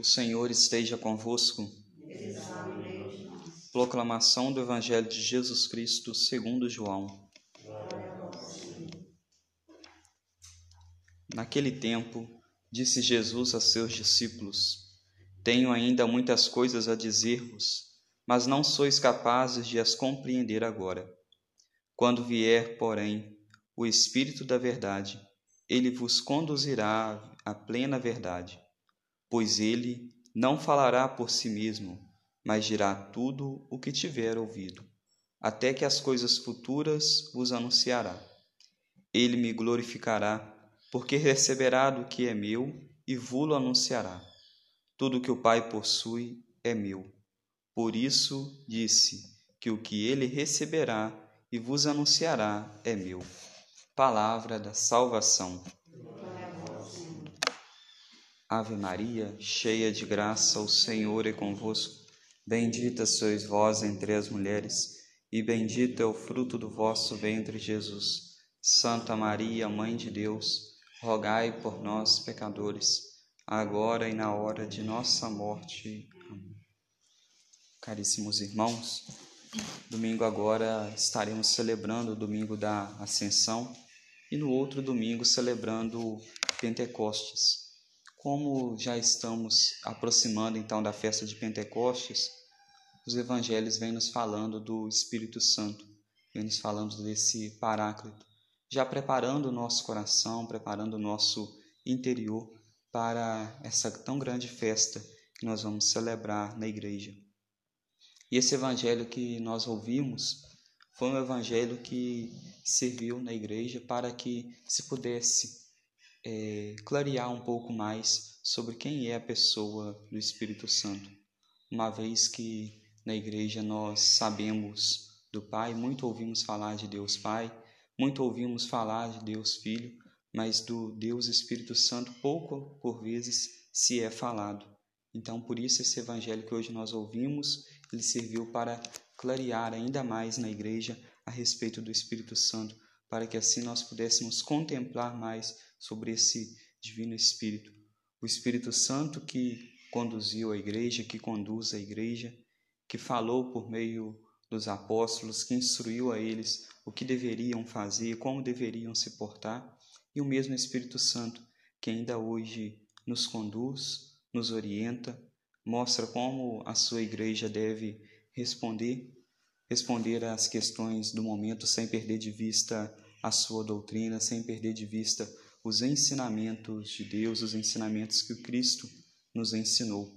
O Senhor esteja convosco. Proclamação do Evangelho de Jesus Cristo segundo João. Naquele tempo, disse Jesus a seus discípulos: Tenho ainda muitas coisas a dizer-vos, mas não sois capazes de as compreender agora. Quando vier, porém, o Espírito da Verdade, ele vos conduzirá à plena verdade pois ele não falará por si mesmo, mas dirá tudo o que tiver ouvido, até que as coisas futuras vos anunciará. Ele me glorificará, porque receberá do que é meu e vos anunciará. Tudo que o Pai possui é meu. Por isso disse que o que ele receberá e vos anunciará é meu. Palavra da salvação. Ave Maria, cheia de graça, o Senhor é convosco. Bendita sois vós entre as mulheres, e bendito é o fruto do vosso ventre, Jesus. Santa Maria, Mãe de Deus, rogai por nós, pecadores, agora e na hora de nossa morte. Amém. Caríssimos irmãos, domingo agora estaremos celebrando o domingo da Ascensão e no outro domingo celebrando Pentecostes. Como já estamos aproximando então da festa de Pentecostes, os evangelhos vêm nos falando do Espírito Santo, vêm nos falando desse Paráclito, já preparando o nosso coração, preparando o nosso interior para essa tão grande festa que nós vamos celebrar na igreja. E esse evangelho que nós ouvimos foi um evangelho que serviu na igreja para que se pudesse é, clarear um pouco mais sobre quem é a pessoa do Espírito Santo, uma vez que na igreja nós sabemos do Pai, muito ouvimos falar de Deus Pai, muito ouvimos falar de Deus Filho, mas do Deus Espírito Santo pouco por vezes se é falado. Então, por isso esse evangelho que hoje nós ouvimos, ele serviu para clarear ainda mais na igreja a respeito do Espírito Santo, para que assim nós pudéssemos contemplar mais sobre esse Divino Espírito. O Espírito Santo que conduziu a igreja, que conduz a igreja, que falou por meio dos apóstolos, que instruiu a eles o que deveriam fazer, como deveriam se portar, e o mesmo Espírito Santo que ainda hoje nos conduz, nos orienta, mostra como a sua igreja deve responder, responder às questões do momento sem perder de vista a sua doutrina, sem perder de vista os ensinamentos de Deus, os ensinamentos que o Cristo nos ensinou.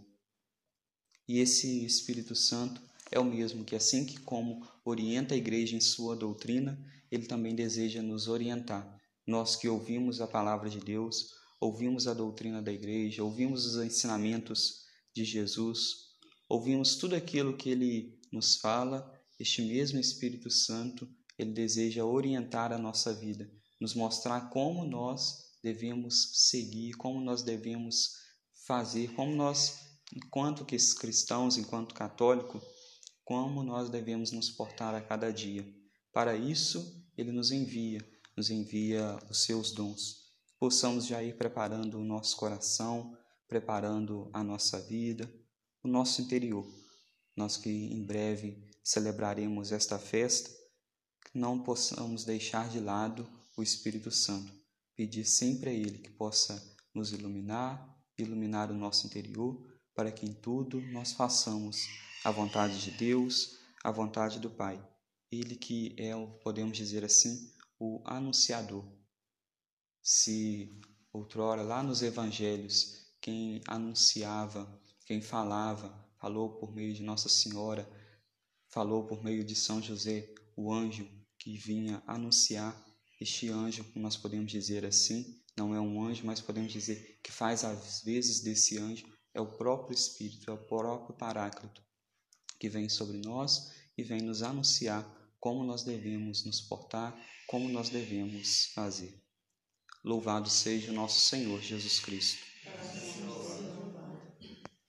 E esse Espírito Santo é o mesmo que, assim que como orienta a igreja em sua doutrina, ele também deseja nos orientar. Nós que ouvimos a palavra de Deus, ouvimos a doutrina da igreja, ouvimos os ensinamentos de Jesus, ouvimos tudo aquilo que ele nos fala, este mesmo Espírito Santo, ele deseja orientar a nossa vida, nos mostrar como nós devemos seguir, como nós devemos fazer, como nós, enquanto cristãos, enquanto católicos, como nós devemos nos portar a cada dia. Para isso, ele nos envia, nos envia os seus dons. Possamos já ir preparando o nosso coração, preparando a nossa vida, o nosso interior. Nós que em breve celebraremos esta festa, não possamos deixar de lado o Espírito Santo. Pedir sempre a Ele que possa nos iluminar, iluminar o nosso interior, para que em tudo nós façamos a vontade de Deus, a vontade do Pai. Ele que é, podemos dizer assim, o anunciador. Se outrora, lá nos evangelhos, quem anunciava, quem falava, falou por meio de Nossa Senhora, falou por meio de São José, o anjo que vinha anunciar este anjo, nós podemos dizer assim, não é um anjo, mas podemos dizer que faz às vezes desse anjo é o próprio Espírito, é o próprio Paráclito que vem sobre nós e vem nos anunciar como nós devemos nos portar, como nós devemos fazer. Louvado seja o nosso Senhor Jesus Cristo.